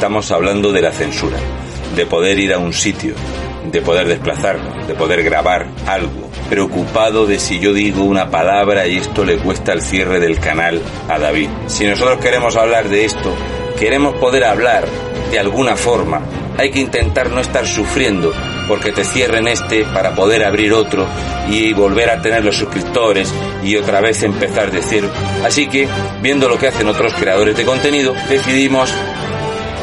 Estamos hablando de la censura, de poder ir a un sitio, de poder desplazarnos, de poder grabar algo, preocupado de si yo digo una palabra y esto le cuesta el cierre del canal a David. Si nosotros queremos hablar de esto, queremos poder hablar de alguna forma, hay que intentar no estar sufriendo porque te cierren este para poder abrir otro y volver a tener los suscriptores y otra vez empezar de cero. Así que, viendo lo que hacen otros creadores de contenido, decidimos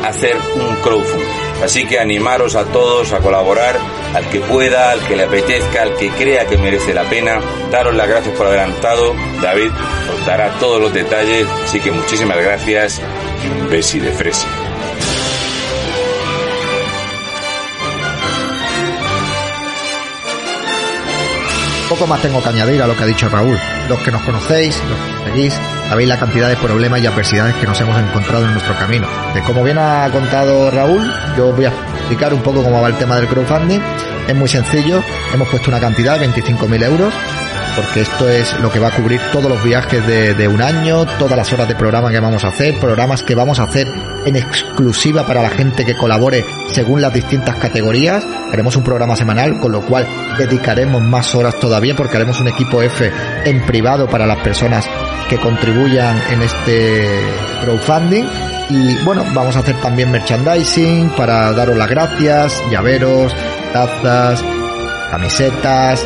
hacer un crowdfunding. Así que animaros a todos a colaborar, al que pueda, al que le apetezca, al que crea que merece la pena. Daros las gracias por adelantado. David os dará todos los detalles. Así que muchísimas gracias y un besi de fresa. Poco más tengo que añadir a lo que ha dicho Raúl. Los que nos conocéis, los que seguís, sabéis la cantidad de problemas y adversidades que nos hemos encontrado en nuestro camino. De como bien ha contado Raúl, yo voy a explicar un poco cómo va el tema del crowdfunding. Es muy sencillo, hemos puesto una cantidad, 25.000 euros, porque esto es lo que va a cubrir todos los viajes de, un año, todas las horas de programa que vamos a hacer, programas que vamos a hacer en exclusiva para la gente que colabore según las distintas categorías. Haremos un programa semanal, con lo cual dedicaremos más horas todavía porque haremos un equipo F en privado para las personas que contribuyan en este crowdfunding. Y bueno, vamos a hacer también merchandising para daros las gracias, llaveros, tazas, camisetas,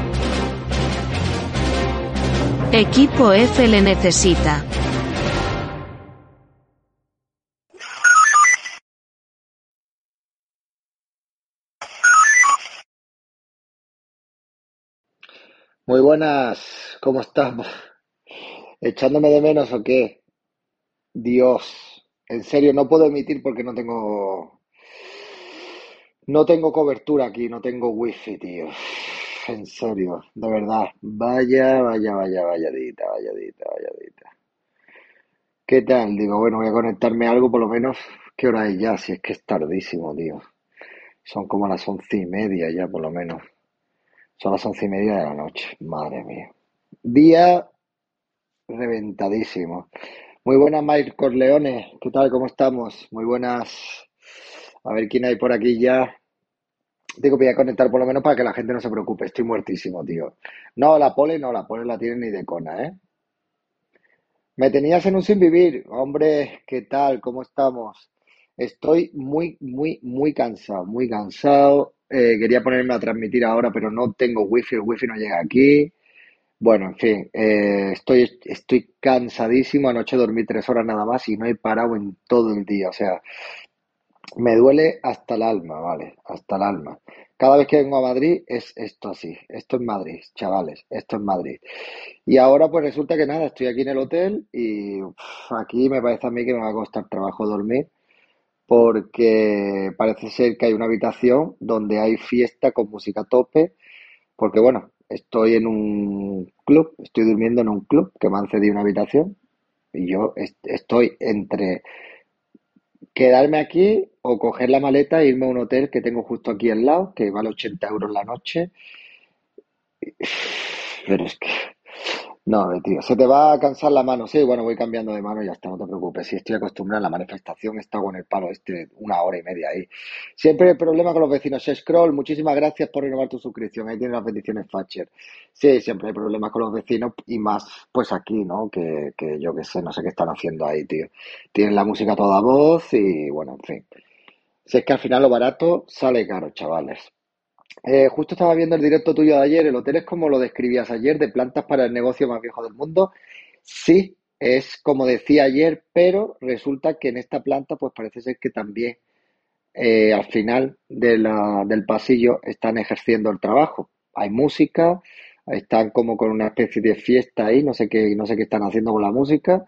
Equipo F le necesita. Muy buenas, ¿cómo estamos? ¿Echándome de menos o qué? Dios, en serio, no puedo emitir porque no tengo. No tengo cobertura aquí, no tengo wifi, tío. En serio, de verdad. Vaya, vaya, vaya, valladita, valladita, valladita. ¿Qué tal? Digo, bueno, voy a conectarme algo por lo menos. ¿Qué hora es ya? Si es que es tardísimo, tío. Son como las once y media ya, por lo menos. Son las once y media de la noche. Madre mía. Día reventadísimo. Muy buenas, Mike Corleone. ¿Qué tal? ¿Cómo estamos? Muy buenas. A ver quién hay por aquí ya. Digo, voy a conectar por lo menos para que la gente no se preocupe. Estoy muertísimo, tío. No, la pole no, la pole la tiene ni de cona, ¿eh? Me tenías en un sin vivir. Hombre, ¿qué tal? ¿Cómo estamos? Estoy muy, muy, muy cansado, muy cansado. Eh, quería ponerme a transmitir ahora, pero no tengo wifi, el wifi no llega aquí. Bueno, en fin, eh, estoy, estoy cansadísimo. Anoche dormí tres horas nada más y no he parado en todo el día. O sea, me duele hasta el alma, ¿vale? Hasta el alma. Cada vez que vengo a Madrid es esto así. Esto es Madrid, chavales. Esto es Madrid. Y ahora pues resulta que nada, estoy aquí en el hotel y aquí me parece a mí que me va a costar trabajo dormir porque parece ser que hay una habitación donde hay fiesta con música a tope, porque bueno, estoy en un club, estoy durmiendo en un club que me han cedido una habitación y yo est- estoy entre quedarme aquí o coger la maleta e irme a un hotel que tengo justo aquí al lado, que vale 80 euros la noche, pero es que No, tío, se te va a cansar la mano. Sí, bueno, voy cambiando de mano y ya está, no te preocupes. Si estoy acostumbrado a la manifestación, he estado con el palo este una hora y media ahí. Siempre hay problema con los vecinos. Scroll, muchísimas gracias por renovar tu suscripción. Ahí tienes las bendiciones Thatcher. Sí, siempre hay problemas con los vecinos y más, pues aquí, ¿no? Que, que yo qué sé, no sé qué están haciendo ahí, tío. Tienen la música a toda voz y bueno, en fin. Si es que al final lo barato sale caro, chavales. Eh, justo estaba viendo el directo tuyo de ayer. ¿El hotel es como lo describías ayer, de plantas para el negocio más viejo del mundo? Sí, es como decía ayer, pero resulta que en esta planta, pues parece ser que también eh, al final de la- del pasillo están ejerciendo el trabajo. Hay música, están como con una especie de fiesta ahí, no sé qué, no sé qué están haciendo con la música.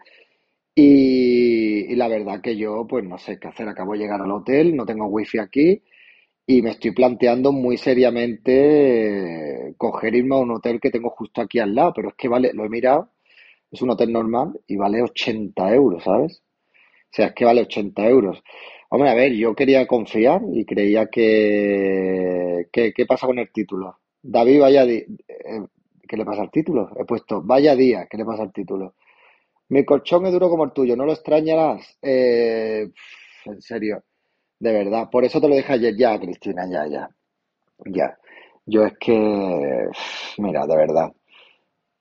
Y, y la verdad que yo, pues no sé qué hacer. Acabo de llegar al hotel, no tengo wifi aquí. Y me estoy planteando muy seriamente eh, coger irme a un hotel que tengo justo aquí al lado, pero es que vale, lo he mirado, es un hotel normal y vale 80 euros, ¿sabes? O sea, es que vale 80 euros. Hombre, a ver, yo quería confiar y creía que... que- ¿Qué pasa con el título? David, vaya di- eh, ¿Qué le pasa al título? He puesto, vaya día, ¿qué le pasa al título? Mi colchón es duro como el tuyo, ¿no lo extrañarás? Eh, en serio, de verdad. Por eso te lo dije ayer ya, Cristina, ya, ya. Ya, yo es que, mira, de verdad.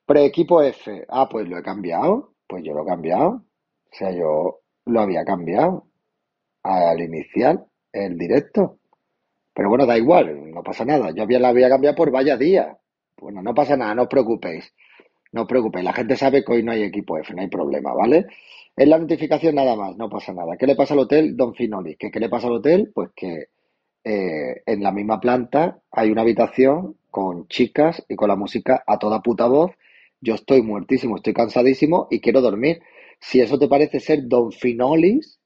Pre-equipo F, ah, pues lo he cambiado, pues yo lo he cambiado. O sea, yo lo había cambiado al inicial, el directo. Pero bueno, da igual, no pasa nada. Yo la había cambiado por vaya día. Bueno, no pasa nada, no os preocupéis. No os preocupéis, la gente sabe que hoy no hay equipo F, no hay problema, ¿vale? Es la notificación nada más, no pasa nada. ¿Qué le pasa al hotel? Don Finoli. ¿Qué, qué le pasa al hotel? Pues que eh, en la misma planta hay una habitación con chicas y con la música a toda puta voz. Yo estoy muertísimo, estoy cansadísimo y quiero dormir. Si eso te parece ser Don Finolis,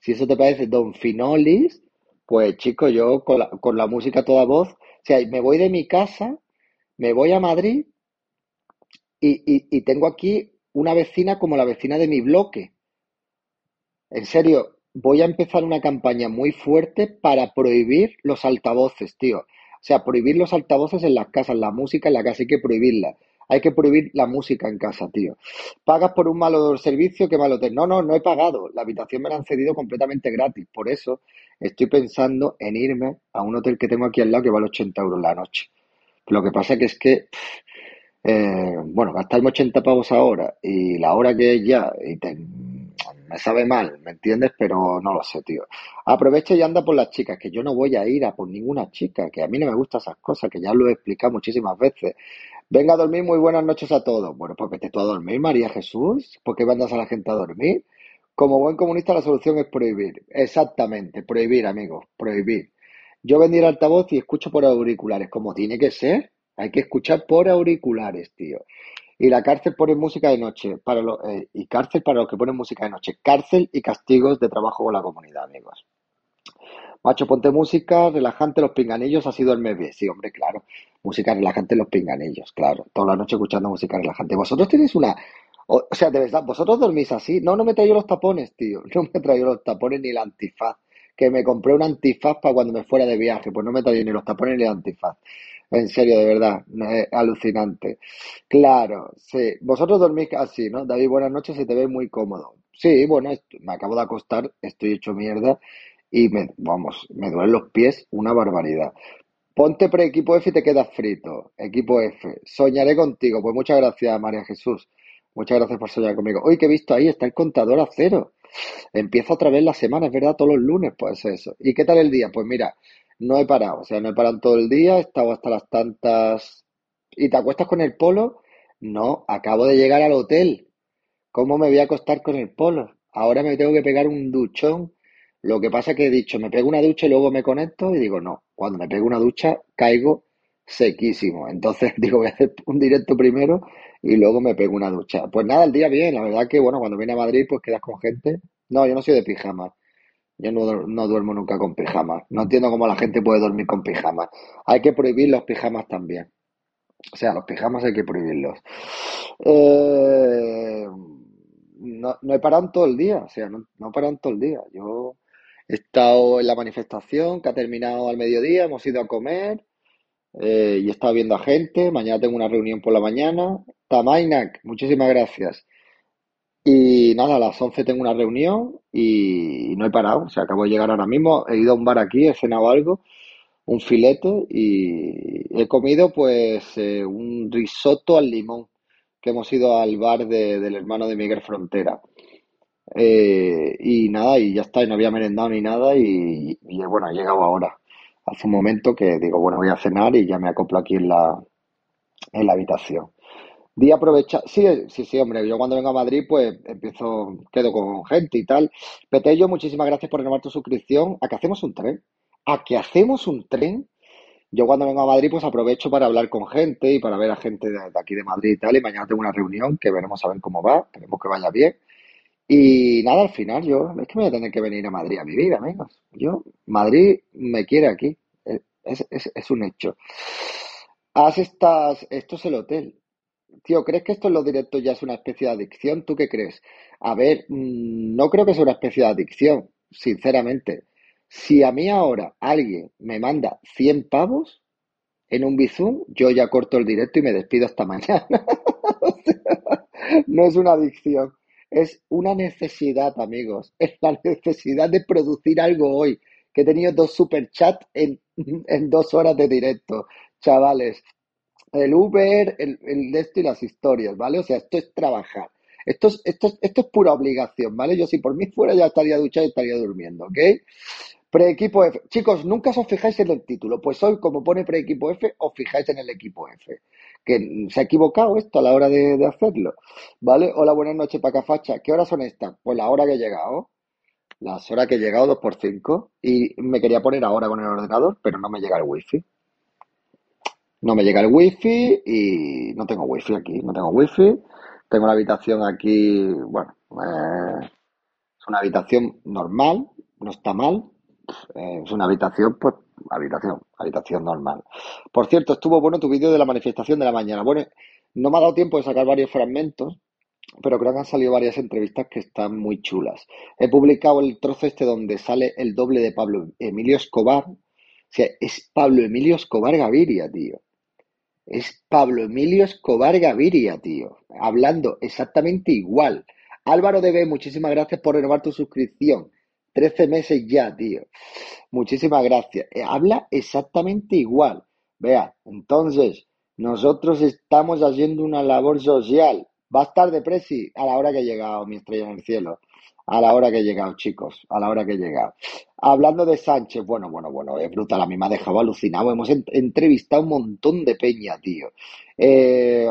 si eso te parece Don Finolis, pues chico, yo con la, con la música a toda voz, o sea, me voy de mi casa, me voy a Madrid y, y, y tengo aquí una vecina como la vecina de mi bloque. En serio, voy a empezar una campaña muy fuerte para prohibir los altavoces, tío. O sea, prohibir los altavoces en las casas, la música en la casa, hay que prohibirla. Hay que prohibir la música en casa, tío. Pagas por un malo servicio, qué malo hotel. No, no, no he pagado. La habitación me la han cedido completamente gratis. Por eso estoy pensando en irme a un hotel que tengo aquí al lado que vale 80 euros la noche. Lo que pasa que es que eh, bueno, gastarme 80 pavos ahora y la hora que es ya, y te- me sabe mal, ¿me entiendes? Pero no lo sé, tío. Aprovecha y anda por las chicas, que yo no voy a ir a por ninguna chica, que a mí no me gustan esas cosas, que ya lo he explicado muchísimas veces. Venga a dormir, muy buenas noches a todos. Bueno, pues vete tú a dormir, María Jesús. ¿Por qué mandas a la gente a dormir? Como buen comunista, la solución es prohibir. Exactamente, prohibir, amigos, prohibir. Yo vendí el altavoz y escucho por auriculares, como tiene que ser. Hay que escuchar por auriculares, tío. Y la cárcel pone música de noche para lo- eh, y cárcel para los que ponen música de noche. Cárcel y castigos de trabajo con la comunidad, amigos. Macho, ponte música relajante, los pinganillos ha sido el mes bien. Sí, hombre, claro. Música relajante, los pinganillos, claro. Toda la noche escuchando música relajante. Vosotros tenéis una. O, o sea, de verdad, vosotros dormís así. No, no me traigo los tapones, tío. No me traigo los tapones ni el antifaz. Que me compré un antifaz para cuando me fuera de viaje. Pues no me traigo ni los tapones ni el antifaz. En serio, de verdad. Es alucinante. Claro, sí. Vosotros dormís así, ¿no? David, buenas noches, se te ve muy cómodo. Sí, bueno, me acabo de acostar, estoy hecho mierda y me, vamos, me duelen los pies una barbaridad. Ponte pre-equipo F y te quedas frito. Equipo F. Soñaré contigo. Pues muchas gracias, María Jesús. Muchas gracias por soñar conmigo. Hoy que he visto ahí, está el contador a cero. Empieza otra vez la semana, es verdad, todos los lunes, pues eso. ¿Y qué tal el día? Pues mira, no he parado, o sea, no he parado todo el día, he estado hasta las tantas... ¿Y te acuestas con el polo? No, acabo de llegar al hotel. ¿Cómo me voy a acostar con el polo? Ahora me tengo que pegar un duchón. Lo que pasa que he dicho, me pego una ducha y luego me conecto y digo, no, cuando me pego una ducha caigo sequísimo. Entonces digo, voy a hacer un directo primero y luego me pego una ducha. Pues nada, el día bien, la verdad que bueno, cuando viene a Madrid pues quedas con gente. No, yo no soy de pijama. Yo no, no duermo nunca con pijama. No entiendo cómo la gente puede dormir con pijama. Hay que prohibir los pijamas también. O sea, los pijamas hay que prohibirlos. Eh, no, no he parado todo el día, o sea, no, no he parado todo el día. Yo he estado en la manifestación que ha terminado al mediodía, hemos ido a comer, eh, y he estado viendo a gente. Mañana tengo una reunión por la mañana. Tamainak, muchísimas gracias. Y nada, a las 11 tengo una reunión y no he parado. O sea, acabo de llegar ahora mismo. He ido a un bar aquí, he cenado algo, un filete y he comido pues eh, un risotto al limón, que hemos ido al bar de- del hermano de Miguel Frontera. Eh, y nada, y ya está, y no había merendado ni nada y, y, bueno, he llegado ahora. Hace un momento que digo, bueno, voy a cenar y ya me acoplo aquí en la, en la habitación. Día aprovechar, sí, sí, sí, hombre, yo cuando vengo a Madrid pues empiezo, quedo con gente y tal. Petello, muchísimas gracias por renovar tu suscripción. ¿A que hacemos un tren? ¿A que hacemos un tren? Yo cuando vengo a Madrid pues aprovecho para hablar con gente y para ver a gente de, aquí de Madrid y tal. Y mañana tengo una reunión que veremos a ver cómo va, esperemos que vaya bien. Y nada, al final yo, es que me voy a tener que venir a Madrid a vivir, amigos. Yo, Madrid me quiere aquí. Es, es- es un hecho. Haz estas, esto es el hotel. Tío, ¿crees que esto en los directos ya es una especie de adicción? ¿Tú qué crees? A ver, mm, no creo que sea una especie de adicción, sinceramente. Si a mí ahora alguien me manda 100 pavos en un Bizum, yo ya corto el directo y me despido hasta mañana. No es una adicción, es una necesidad, amigos. Es la necesidad de producir algo hoy. Que he tenido dos superchats en, en dos horas de directo, chavales. El Uber, el, el esto y las historias, ¿vale? O sea, esto es trabajar. Esto es, esto es, esto es pura obligación, ¿vale? Yo si por mí fuera ya estaría duchado y estaría durmiendo, ¿ok? Pre-equipo F. Chicos, nunca os fijáis en el título. Pues hoy, como pone pre-equipo F, os fijáis en el equipo F. Que se ha equivocado esto a la hora de, de hacerlo. ¿Vale? Hola, buenas noches, Pacafacha. ¿Qué horas son estas? Pues la hora que he llegado. Las horas que he llegado, 2 por 5 Y me quería poner ahora con el ordenador, pero no me llega el wifi. No me llega el wifi y no tengo wifi aquí. No tengo wifi. Tengo la habitación aquí, bueno, eh, es una habitación normal, no está mal. Eh, es una habitación, pues, habitación, habitación normal. Por cierto, estuvo bueno tu vídeo de la manifestación de la mañana. Bueno, no me ha dado tiempo de sacar varios fragmentos, pero creo que han salido varias entrevistas que están muy chulas. He publicado el trozo este donde sale el doble de Pablo Emilio Escobar. O sea, es Pablo Emilio Escobar Gaviria, tío. Es Pablo Emilio Escobar Gaviria, tío. Hablando exactamente igual. Álvaro DB, muchísimas gracias por renovar tu suscripción. 13 meses ya, tío. Muchísimas gracias. Eh, habla exactamente igual. Vea, entonces, nosotros estamos haciendo una labor social. Va a estar de presi a la hora que he llegado, mi estrella en el cielo. A la hora que he llegado, chicos. A la hora que he llegado. Hablando de Sánchez, bueno, bueno, bueno, es brutal. A mí me ha dejado alucinado. Hemos en- entrevistado un montón de peña, tío. Eh,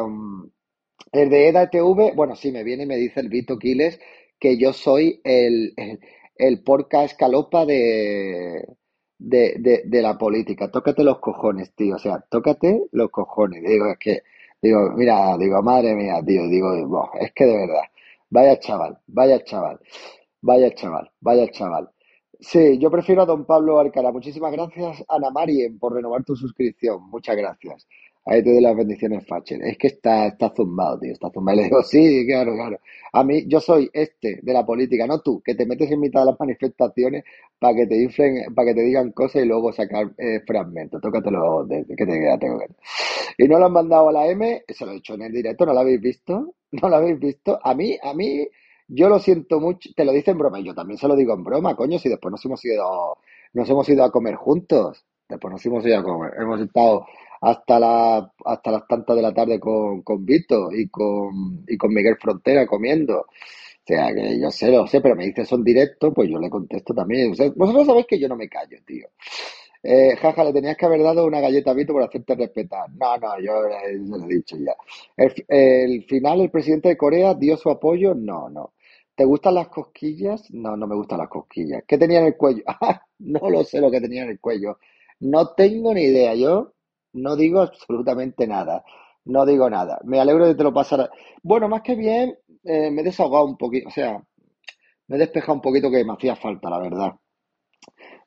el de EDATV, bueno, sí, me viene y me dice el Vito Quiles que yo soy el, el, el porca escalopa de, de, de, de la política. Tócate los cojones, tío. O sea, tócate los cojones. Digo, es que, digo, mira, digo, madre mía, tío, digo, "Buah, es que de verdad, vaya chaval, vaya chaval, vaya chaval, vaya chaval. Sí, yo prefiero a don Pablo Alcalá. Muchísimas gracias, Ana Marien, por renovar tu suscripción. Muchas gracias. Ahí te doy las bendiciones, Facher. Es que está, está zumbado, tío, está zumbado. Le digo, sí, claro, claro. A mí, yo soy este de la política, no tú, que te metes en mitad de las manifestaciones para que te inflen, para que te digan cosas y luego sacar eh, fragmentos. Tócatelo, de, de- que te queda, tengo que- Y no lo han mandado a la M, se lo he dicho en el directo, ¿no lo habéis visto? ¿No lo habéis visto? A mí, a mí, yo lo siento mucho, te lo dice en broma, yo también se lo digo en broma, coño, si después nos hemos ido, nos hemos ido a comer juntos, después nos hemos ido a comer, hemos estado hasta la, hasta las tantas de la tarde con, con Vito y con, y con Miguel Frontera comiendo. O sea, que yo sé, lo sé, pero me dice son directos, pues yo le contesto también. Vosotros sabéis que yo no me callo, tío. Eh, jaja, le tenías que haber dado una galleta a Vito por hacerte respetar. No, no, yo eh, se lo he dicho ya. El final, el presidente de Corea dio su apoyo. No, no. ¿Te gustan las cosquillas? No, no me gustan las cosquillas. ¿Qué tenía en el cuello? Ah, no lo sé lo que tenía en el cuello. No tengo ni idea. Yo no digo absolutamente nada. No digo nada. Me alegro de te lo pasara. Bueno, más que bien, eh, me he desahogado un poquito. O sea, me he despejado un poquito que me hacía falta, la verdad.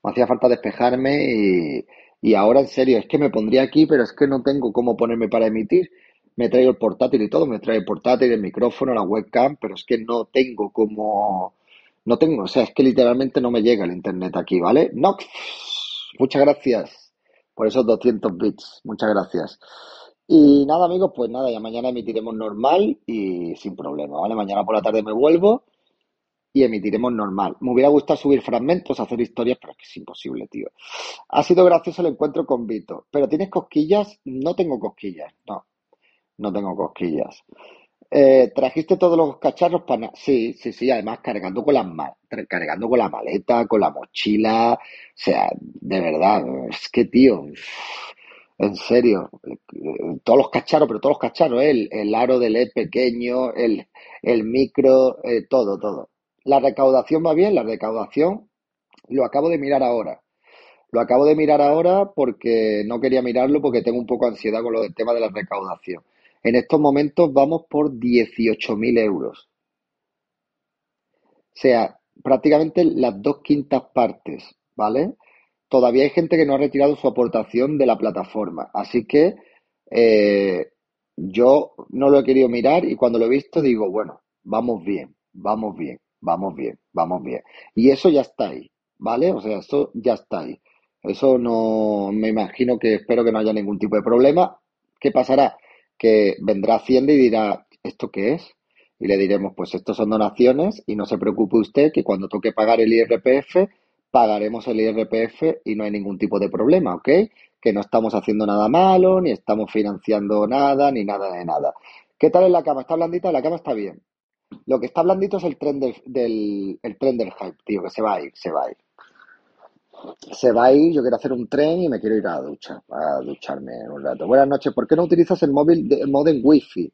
Me hacía falta despejarme y, y ahora en serio, es que me pondría aquí, pero es que no tengo cómo ponerme para emitir. Me traigo el portátil y todo, me traigo el portátil, el micrófono, la webcam, pero es que no tengo cómo, no tengo, o sea, es que literalmente no me llega el internet aquí, ¿vale? Nox, muchas gracias por esos 200 bits. Muchas gracias. Y nada, amigos, pues nada, ya mañana emitiremos normal y sin problema, ¿vale? Mañana por la tarde me vuelvo y emitiremos normal. Me hubiera gustado subir fragmentos, hacer historias, pero es que es imposible, tío. Ha sido gracioso el encuentro con Vito. ¿Pero tienes cosquillas? No tengo cosquillas, no. No tengo cosquillas. Eh, ¿Trajiste todos los cacharros para...? Sí, sí, sí, además cargando con, la cargando con la maleta, con la mochila. O sea, de verdad, es que, tío, en serio, todos los cacharros, pero todos los cacharros, ¿eh? el, aro del LED pequeño, el, el micro, eh, todo, todo. La recaudación va bien, la recaudación lo acabo de mirar ahora. Lo acabo de mirar ahora porque no quería mirarlo porque tengo un poco de ansiedad con lo del tema de la recaudación. En estos momentos vamos por 18.000 euros. O sea, prácticamente las dos quintas partes, ¿vale? Todavía hay gente que no ha retirado su aportación de la plataforma. Así que eh, yo no lo he querido mirar y cuando lo he visto digo, bueno, vamos bien, vamos bien vamos bien, vamos bien. Y eso ya está ahí, ¿vale? O sea, eso ya está ahí. Eso no, me imagino que espero que no haya ningún tipo de problema. ¿Qué pasará? Que vendrá Hacienda y dirá, ¿esto qué es? Y le diremos, pues estos son donaciones y no se preocupe usted que cuando toque pagar el IRPF, pagaremos el IRPF y no hay ningún tipo de problema, ¿ok? Que no estamos haciendo nada malo, ni estamos financiando nada, ni nada de nada. ¿Qué tal en la cama? ¿Está blandita? La cama está bien. Lo que está blandito es el tren del, el tren del hype, tío, que se va a ir, se va a ir. Se va a ir, yo quiero hacer un tren y me quiero ir a la ducha, a ducharme en un rato. Buenas noches, ¿por qué no utilizas el móvil de modem wifi?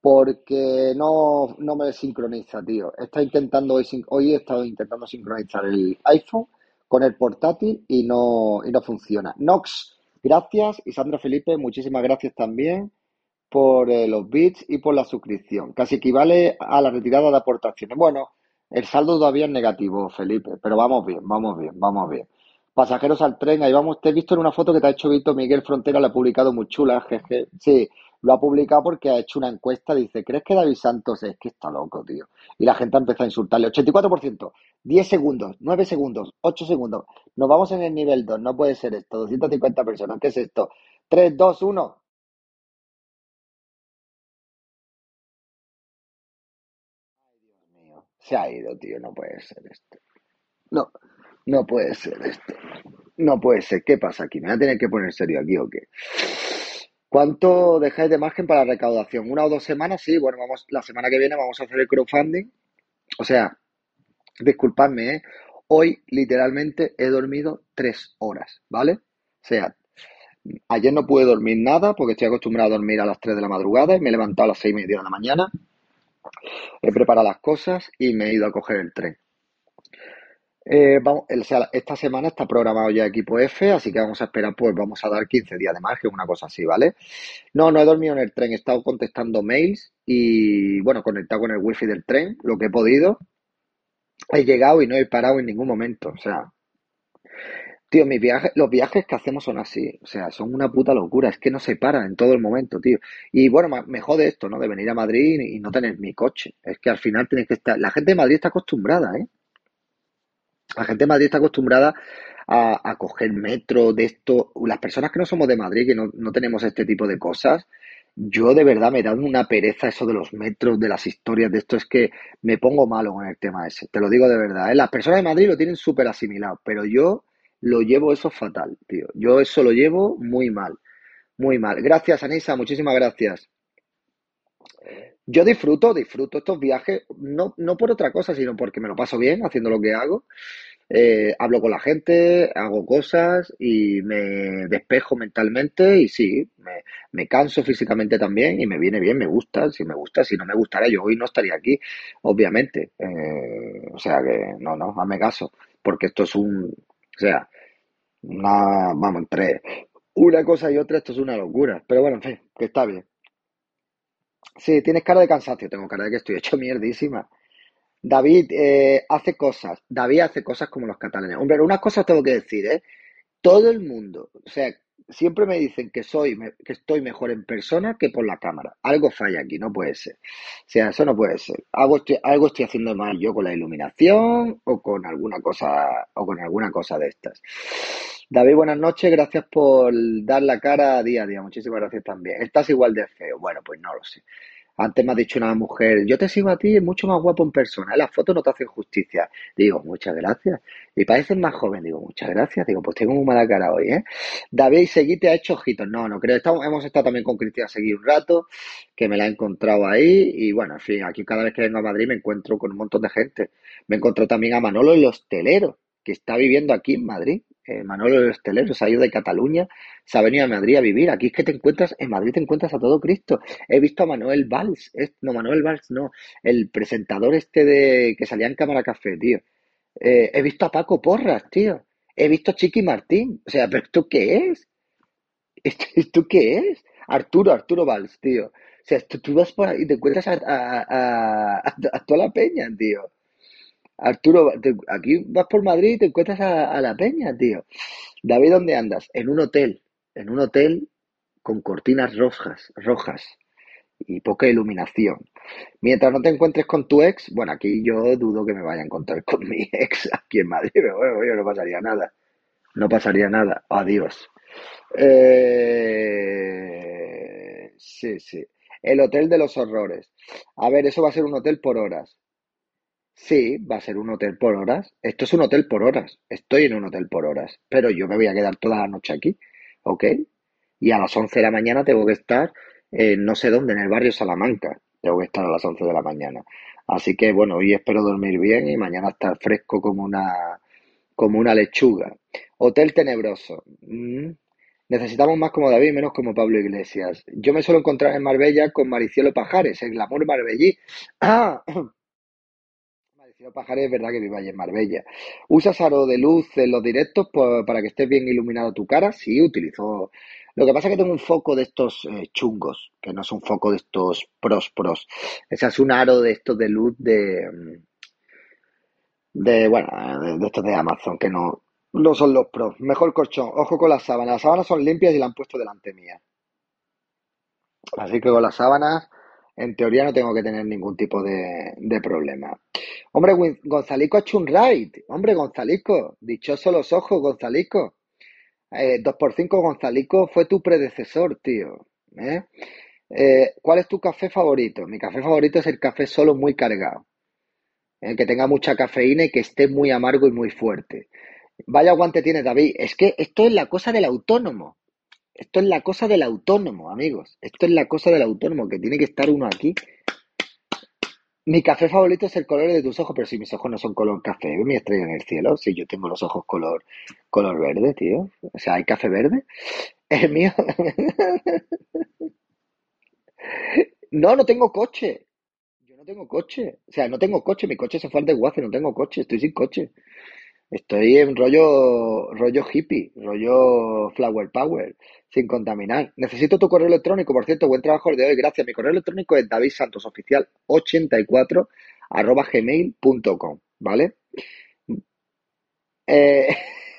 Porque no, no me sincroniza, tío. Está intentando hoy, hoy he estado intentando sincronizar el iPhone con el portátil y no, y no funciona. Nox, gracias. Y Sandra Felipe, muchísimas gracias también por eh, los bits y por la suscripción. Casi equivale a la retirada de aportaciones. Bueno, el saldo todavía es negativo, Felipe, pero vamos bien, vamos bien, vamos bien. Pasajeros al tren, ahí vamos. Te he visto en una foto que te ha hecho Víctor Miguel Frontera, la ha publicado muy chula, jeje. Sí, lo ha publicado porque ha hecho una encuesta, dice, ¿crees que David Santos es que está loco, tío? Y la gente ha empezado a insultarle. 84%, 10 segundos, 9 segundos, 8 segundos. Nos vamos en el nivel 2, no puede ser esto. 250 personas, ¿qué es esto? 3, 2, 1. Se ha ido, tío, no puede ser esto. No, no puede ser esto. No puede ser. ¿Qué pasa aquí? ¿Me voy a tener que poner serio aquí o qué? ¿Cuánto dejáis de margen para la recaudación? ¿Una o dos semanas? Sí, bueno, vamos, la semana que viene vamos a hacer el crowdfunding. O sea, disculpadme, ¿eh? Hoy literalmente he dormido tres horas, ¿vale? O sea, ayer no pude dormir nada porque estoy acostumbrado a dormir a las 3 de la madrugada y me he levantado a las seis y media de la mañana He preparado las cosas y me he ido a coger el tren. Eh, vamos, esta semana está programado ya equipo F, así que vamos a esperar, pues vamos a dar 15 días de margen, una cosa así, ¿vale? No, no he dormido en el tren, he estado contestando mails y, bueno, conectado con el wifi del tren, lo que he podido. He llegado y no he parado en ningún momento, o sea, Tío, mis viajes, los viajes que hacemos son así, o sea, son una puta locura, es que no se paran en todo el momento, tío. Y bueno, me jode esto, ¿no? De venir a Madrid y no tener mi coche. Es que al final tienes que estar. La gente de Madrid está acostumbrada, ¿eh? La gente de Madrid está acostumbrada a, coger metro de esto. Las personas que no somos de Madrid, que no, no tenemos este tipo de cosas, yo de verdad me da una pereza eso de los metros, de las historias, de esto es que me pongo malo con el tema ese. Te lo digo de verdad, ¿eh? Las personas de Madrid lo tienen súper asimilado, pero yo lo llevo eso fatal, tío. Yo eso lo llevo muy mal, muy mal. Gracias, Anisa, muchísimas gracias. Yo disfruto, disfruto estos viajes, no, no por otra cosa, sino porque me lo paso bien haciendo lo que hago. Eh, hablo con la gente, hago cosas y me despejo mentalmente y sí, me, me, canso físicamente también y me viene bien, me gusta, si me gusta, si no me gustara yo hoy no estaría aquí, obviamente. Eh, o sea que no, no, hazme caso, porque esto es un, sea, una, vamos, entre una cosa y otra, esto es una locura. Pero bueno, en fin, que está bien. Sí, tienes cara de cansancio, tengo cara de que estoy hecho mierdísima. David eh, hace cosas, David hace cosas como los catalanes. Hombre, unas cosas tengo que decir, ¿eh? Todo el mundo, o sea, siempre me dicen que soy, que estoy mejor en persona que por la cámara. Algo falla aquí, no puede ser. O sea, eso no puede ser. Algo estoy, algo estoy haciendo mal yo con la iluminación o con alguna cosa, o con alguna cosa de estas. David, buenas noches, gracias por dar la cara día a día, muchísimas gracias también. ¿Estás igual de feo? Bueno, pues no lo sé. Antes me ha dicho una mujer, yo te sigo a ti, es mucho más guapo en persona, las fotos no te hacen justicia. Digo, muchas gracias. Y pareces más joven, digo, muchas gracias. Digo, pues tengo muy mala cara hoy, ¿eh? David Seguí te ha hecho ojitos. No, no creo. Estamos, hemos estado también con Cristina Seguí un rato, que me la he encontrado ahí. Y bueno, en fin, aquí cada vez que vengo a Madrid me encuentro con un montón de gente. Me encontrado también a Manolo el hostelero, que está viviendo aquí en Madrid. Eh, Manolo el hostelero se ha ido de Cataluña, se ha venido a Madrid a vivir. Aquí es que te encuentras, en Madrid te encuentras a todo Cristo. He visto a Manuel Valls, no, Manuel Valls no, el presentador este de que salía en Cámara Café, tío. Eh, he visto a Paco Porras, tío. He visto a Chiqui Martín. O sea, ¿pero esto qué es? ¿Esto, qué es? Arturo, Arturo Valls, tío. O sea, tú, vas por ahí y te encuentras a toda la peña, tío. Arturo, aquí vas por Madrid y te encuentras a, la peña, tío. David, ¿dónde andas? En un hotel, en un hotel con cortinas rojas, rojas y poca iluminación. Mientras no te encuentres con tu ex, bueno, aquí yo dudo que me vaya a encontrar con mi ex aquí en Madrid, pero bueno, no pasaría nada. No pasaría nada. Adiós. Eh, sí, sí. El hotel de los horrores. A ver, eso va a ser un hotel por horas. Sí, va a ser un hotel por horas. Esto es un hotel por horas. Estoy en un hotel por horas. Pero yo me voy a quedar toda la noche aquí. ¿Ok? Y a las 11 de la mañana tengo que estar no sé dónde, en el barrio Salamanca. Tengo que estar a las 11 de la mañana. Así que bueno, hoy espero dormir bien y mañana estar fresco como una, como una lechuga. Hotel tenebroso. Mm. Necesitamos más como David, menos como Pablo Iglesias. Yo me suelo encontrar en Marbella con Maricielo Pajares, el glamour marbellí. ¡Ah! Pajares es verdad que vive allí en Marbella. ¿Usas aro de luz en los directos para que estés bien iluminado tu cara? Sí, utilizo. Lo que pasa es que tengo un foco de estos eh, chungos, que no es un foco de estos pros pros. Ese es un aro de estos de luz de. Mm, de, bueno, de, estos de Amazon, que no, no son los pros. Mejor colchón. Ojo con las sábanas. Las sábanas son limpias y la han puesto delante mía. Así que con las sábanas en teoría no tengo que tener ningún tipo de, problema. Hombre, Gonzalico ha hecho un raid. Hombre, Gonzalico, dichoso los ojos, Gonzalico. Eh, 2x5 Gonzalico fue tu predecesor, tío. ¿eh? ¿eh? cuál es tu café favorito? Mi café favorito es el café solo muy cargado. ¿eh? que tenga mucha cafeína y que esté muy amargo y muy fuerte. Vaya aguante tiene David. Es que esto es la cosa del autónomo. Esto es la cosa del autónomo, amigos. Esto es la cosa del autónomo, que tiene que estar uno aquí. Mi café favorito es el color de tus ojos, pero si mis ojos no son color café, mi estrella en el cielo. Si yo tengo los ojos color, color verde, tío. O sea, ¿hay café verde? El mío. no, no tengo coche. Yo no tengo coche. O sea, no tengo coche. Mi coche se fue al desguace, no tengo coche. Estoy sin coche. Estoy en rollo, rollo hippie, rollo flower power, sin contaminar. Necesito tu correo electrónico, por cierto, buen trabajo el de hoy, gracias. Mi correo electrónico es davidsantosoficial84 arroba gmail.com, ¿vale? Eh,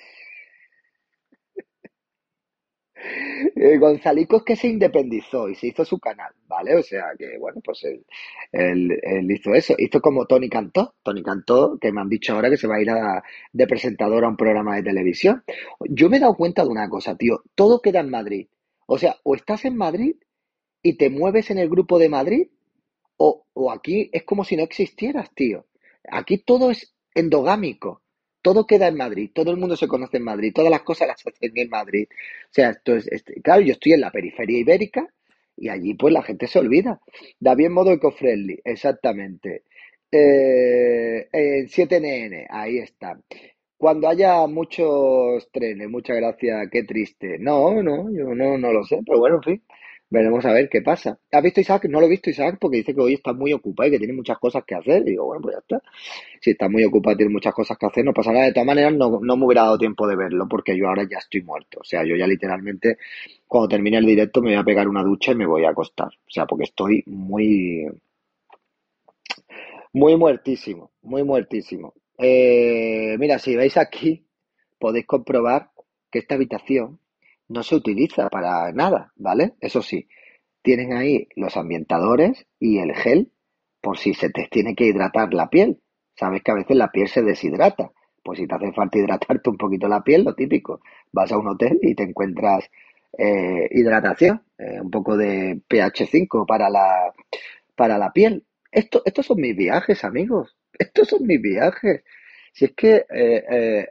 Eh, Gonzalico es que se independizó y se hizo su canal, ¿vale? O sea que, bueno, pues él, hizo eso. Hizo como Tony Cantó. Tony Cantó, que me han dicho ahora que se va a ir a, de presentador a un programa de televisión. Yo me he dado cuenta de una cosa, tío. Todo queda en Madrid. O sea, o estás en Madrid y te mueves en el grupo de Madrid, o, o aquí es como si no existieras, tío. Aquí todo es endogámico todo queda en Madrid, todo el mundo se conoce en Madrid, todas las cosas las hacen en Madrid. O sea, esto es, este, claro, yo estoy en la periferia ibérica y allí pues la gente se olvida. Da bien modo eco-friendly, exactamente. Eh, en 7NN, ahí está. Cuando haya muchos trenes, muchas gracias, qué triste. No, no, yo no, no lo sé, pero bueno, en fin. Veremos a ver qué pasa. ¿Has visto Isaac? No lo he visto Isaac porque dice que hoy está muy ocupado y que tiene muchas cosas que hacer. Y digo, bueno, pues ya está. Si está muy ocupado tiene muchas cosas que hacer, no pasa nada. De todas maneras, no, no me hubiera dado tiempo de verlo porque yo ahora ya estoy muerto. O sea, yo ya literalmente, cuando termine el directo, me voy a pegar una ducha y me voy a acostar. O sea, porque estoy muy, muy muertísimo, muy muertísimo. Eh, mira, si veis aquí, podéis comprobar que esta habitación no se utiliza para nada, ¿vale? Eso sí, tienen ahí los ambientadores y el gel por si se te tiene que hidratar la piel. Sabes que a veces la piel se deshidrata, Pues si te hace falta hidratarte un poquito la piel, lo típico, vas a un hotel y te encuentras eh, hidratación, eh, un poco de pH 5 para la, para la piel. Esto, estos son mis viajes, amigos. Estos son mis viajes. Si es que eh,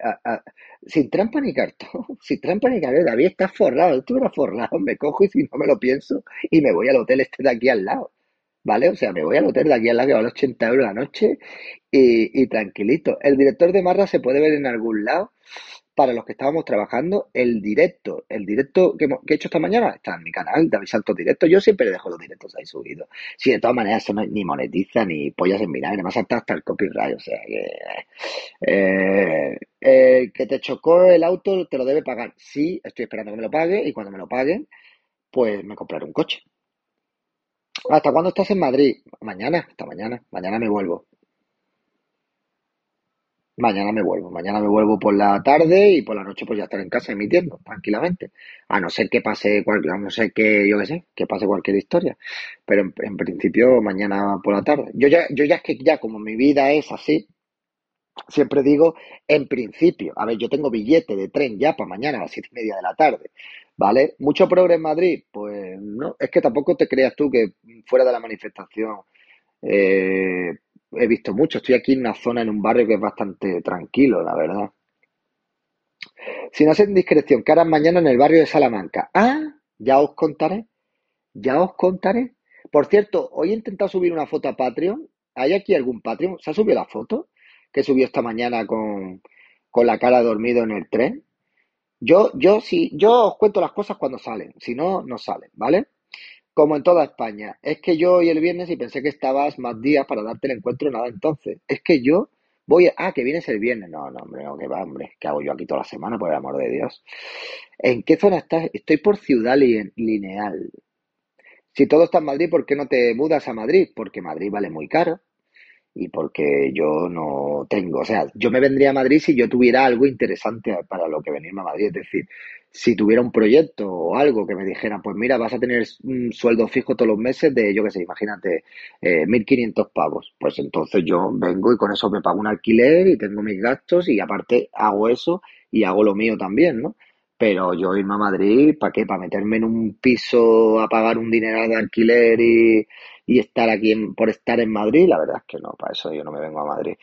sin trampa ni cartón, sin trampa ni cartón, David está forrado, estuviera forrado, me cojo y si no me lo pienso y me voy al hotel este de aquí al lado. ¿Vale? O sea, me voy al hotel de aquí al lado que vale 80 euros la noche y, y tranquilito. El director de Marra se puede ver en algún lado para los que estábamos trabajando el directo. El directo que, he hecho esta mañana está en mi canal, David Saltos Directo. Yo siempre dejo los directos ahí subidos. Si de todas maneras eso no, ni monetiza ni pollas en vinagre, además hasta, hasta el copyright. O sea que. Eh, eh, que te chocó el auto, te lo debe pagar. Sí, estoy esperando que me lo pague y cuando me lo paguen, pues me compraré un coche. ¿Hasta cuándo estás en Madrid? Mañana, hasta mañana. Mañana me vuelvo. Mañana me vuelvo, mañana me vuelvo por la tarde y por la noche pues ya estaré en casa emitiendo tranquilamente. A no ser que pase cualquier, a no ser que, yo qué sé, que pase cualquier historia. Pero en, principio mañana por la tarde. Yo ya, yo ya es que ya como mi vida es así, siempre digo en principio. A ver, yo tengo billete de tren ya para mañana a las siete y media de la tarde. ¿Vale? ¿Mucho progreso en Madrid? Pues no, es que tampoco te creas tú que fuera de la manifestación eh, he visto mucho. Estoy aquí en una zona, en un barrio que es bastante tranquilo, la verdad. Si no hacen discreción, ¿qué harán mañana en el barrio de Salamanca? Ah, ya os contaré. Ya os contaré. Por cierto, hoy he intentado subir una foto a Patreon. ¿Hay aquí algún Patreon? ¿Se ha subido la foto? Que subió esta mañana con, con la cara dormido en el tren. Yo, yo sí, yo os cuento las cosas cuando salen. Si no, no salen, ¿vale? Como en toda España. Es que yo hoy el viernes y pensé que estabas más días para darte el encuentro, nada entonces. Es que yo voy a... Ah, que vienes el viernes. No, no, hombre, no, que va, hombre. ¿Qué hago yo aquí toda la semana, por el amor de Dios? ¿En qué zona estás? Estoy por Ciudad Lineal. Si todo está en Madrid, ¿por qué no te mudas a Madrid? Porque Madrid vale muy caro y porque yo no tengo, o sea, yo me vendría a Madrid si yo tuviera algo interesante para lo que venirme a Madrid, es decir, si tuviera un proyecto o algo que me dijera, pues mira, vas a tener un sueldo fijo todos los meses de, yo qué sé, imagínate, eh, 1.500 pavos, pues entonces yo vengo y con eso me pago un alquiler y tengo mis gastos y aparte hago eso y hago lo mío también, ¿no? Pero yo irme a Madrid, ¿para qué? ¿Para meterme en un piso a pagar un dinero de alquiler y, y estar aquí por estar en Madrid, la verdad es que no, para eso yo no me vengo a Madrid.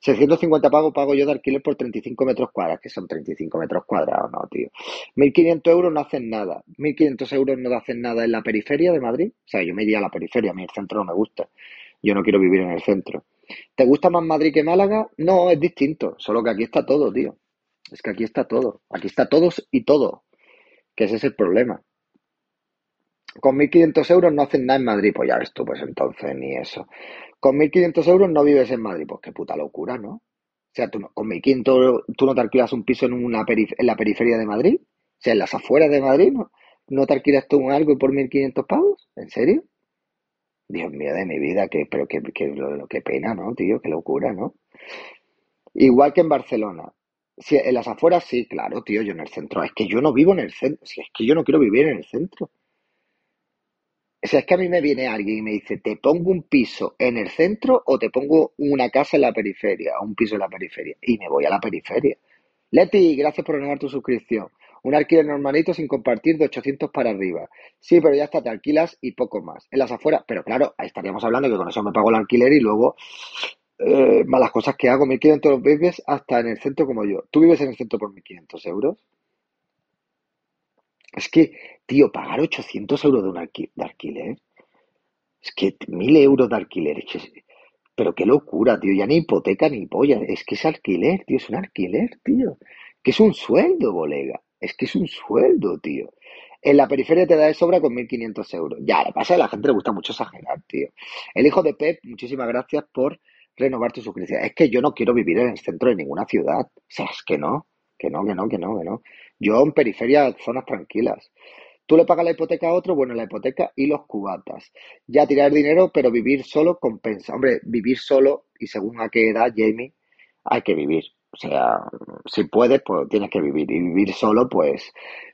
650 pago pago yo de alquiler por 35 metros cuadrados, que son 35 metros cuadrados, no, tío. 1.500 euros no hacen nada. 1.500 euros no hacen nada en la periferia de Madrid. O sea, yo me iría a la periferia, a mí el centro no me gusta. Yo no quiero vivir en el centro. ¿Te gusta más Madrid que Málaga? No, es distinto. Solo que aquí está todo, tío. Es que aquí está todo. Aquí está todos y todo. Que ese es el problema con 1.500 euros no hacen nada en Madrid, pues ya ves tú, pues entonces ni eso. Con 1.500 euros no vives en Madrid, pues qué puta locura, ¿no? O sea, tú no, con 1.500 euros tú no te alquilas un piso en, una en la periferia de Madrid, o sea, en las afueras de Madrid, ¿no? ¿No te alquilas tú algo por 1.500 pavos? ¿En serio? Dios mío de mi vida, que, pero qué, qué pena, ¿no, tío? Qué locura, ¿no? Igual que en Barcelona. Si, en las afueras sí, claro, tío, yo en el centro. Es que yo no vivo en el centro. Si es que yo no quiero vivir en el centro. O sea, es que a mí me viene alguien y me dice, ¿te pongo un piso en el centro o te pongo una casa en la periferia o un piso en la periferia? Y me voy a la periferia. Leti, gracias por renovar tu suscripción. Un alquiler normalito sin compartir de 800 para arriba. Sí, pero ya está, te alquilas y poco más. En las afueras, pero claro, estaríamos hablando que con eso me pago el alquiler y luego eh, las cosas que hago, 1.500 vives hasta en el centro como yo. ¿Tú vives en el centro por 1.500 euros? Es que, tío, pagar 800 euros de, un de alquiler. Es que 1000 euros de alquiler. pero qué locura, tío. Ya ni hipoteca ni polla. Es que es alquiler, tío. Es un alquiler, tío. Que es un sueldo, bolega. Es que es un sueldo, tío. En la periferia te da de sobra con 1.500 euros. Ya, le pasa a la gente le gusta mucho exagerar, tío. El hijo de Pep, muchísimas gracias por renovar tu suscripción. Es que yo no quiero vivir en el centro de ninguna ciudad. O sea, es que no. Que no, que no, que no, que no. Yo en periferia, zonas tranquilas. Tú le pagas la hipoteca a otro, bueno, la hipoteca y los cubatas. Ya tirar dinero, pero vivir solo compensa. Hombre, vivir solo, y según a qué edad, Jamie, hay que vivir. O sea, si puedes, pues tienes que vivir. Y vivir solo, pues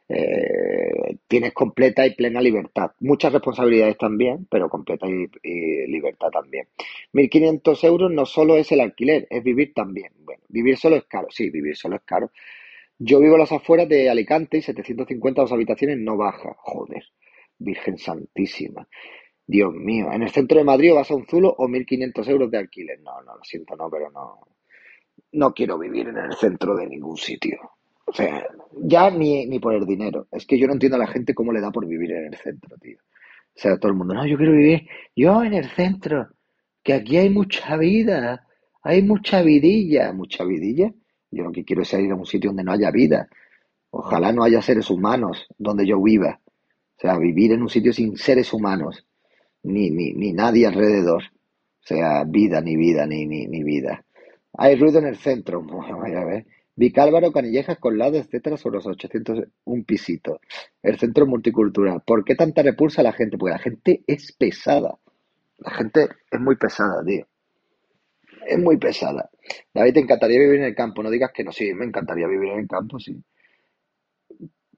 eh, tienes completa y plena libertad. Muchas responsabilidades también, pero completa y, y libertad también. 1.500 euros no solo es el alquiler, es vivir también. Bueno, vivir solo es caro, sí, vivir solo es caro. Yo vivo a las afueras de Alicante y 750 dos habitaciones no baja. Joder, Virgen Santísima. Dios mío, en el centro de Madrid vas a un zulo o 1.500 euros de alquiler. No, no, lo siento, no, pero no. No quiero vivir en el centro de ningún sitio. O sea, ya ni, ni por el dinero. Es que yo no entiendo a la gente cómo le da por vivir en el centro, tío. O sea, todo el mundo, no, yo quiero vivir yo en el centro, que aquí hay mucha vida, hay mucha vidilla, mucha vidilla. Yo lo que quiero es ir a un sitio donde no haya vida. Ojalá no haya seres humanos donde yo viva. O sea, vivir en un sitio sin seres humanos, ni, ni, ni nadie alrededor. O sea, vida, ni vida, ni, ni, ni vida. Hay ruido en el centro. Vaya a ver. Vicálvaro, Canillejas, Colado, etcétera, sobre los 800, un pisito. El centro multicultural. ¿Por qué tanta repulsa a la gente? Porque la gente es pesada. La gente es muy pesada, tío. Es muy pesada. David, ¿te encantaría vivir en el campo? No digas que no, sí, me encantaría vivir en el campo, sí.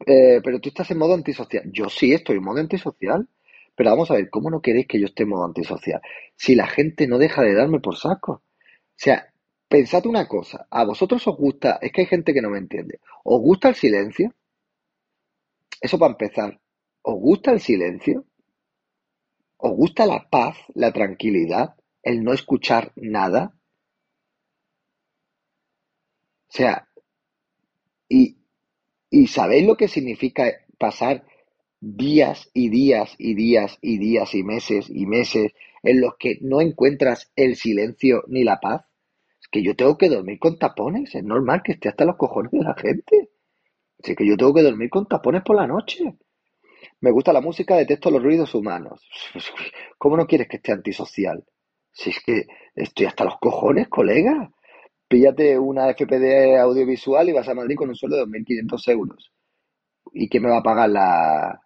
Eh, pero tú estás en modo antisocial. Yo sí estoy en modo antisocial. Pero vamos a ver, ¿cómo no queréis que yo esté en modo antisocial? Si la gente no deja de darme por saco. O sea, pensad una cosa. ¿A vosotros os gusta? Es que hay gente que no me entiende. ¿Os gusta el silencio? Eso para empezar. ¿Os gusta el silencio? ¿Os gusta la paz, la tranquilidad, el no escuchar nada? O sea, y, y ¿sabéis lo que significa pasar días y días y días y días y meses y meses en los que no encuentras el silencio ni la paz? Es que yo tengo que dormir con tapones, es normal que esté hasta los cojones de la gente. Es que yo tengo que dormir con tapones por la noche. Me gusta la música, detesto los ruidos humanos. ¿Cómo no quieres que esté antisocial? Si es que estoy hasta los cojones, colega. Píllate una FPD audiovisual y vas a Madrid con un sueldo de 2.500 euros. ¿Y quién me va a pagar la...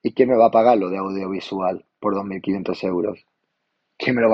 ¿Y quién me va a pagar lo de audiovisual por 2.500 euros? ¿Quién me lo va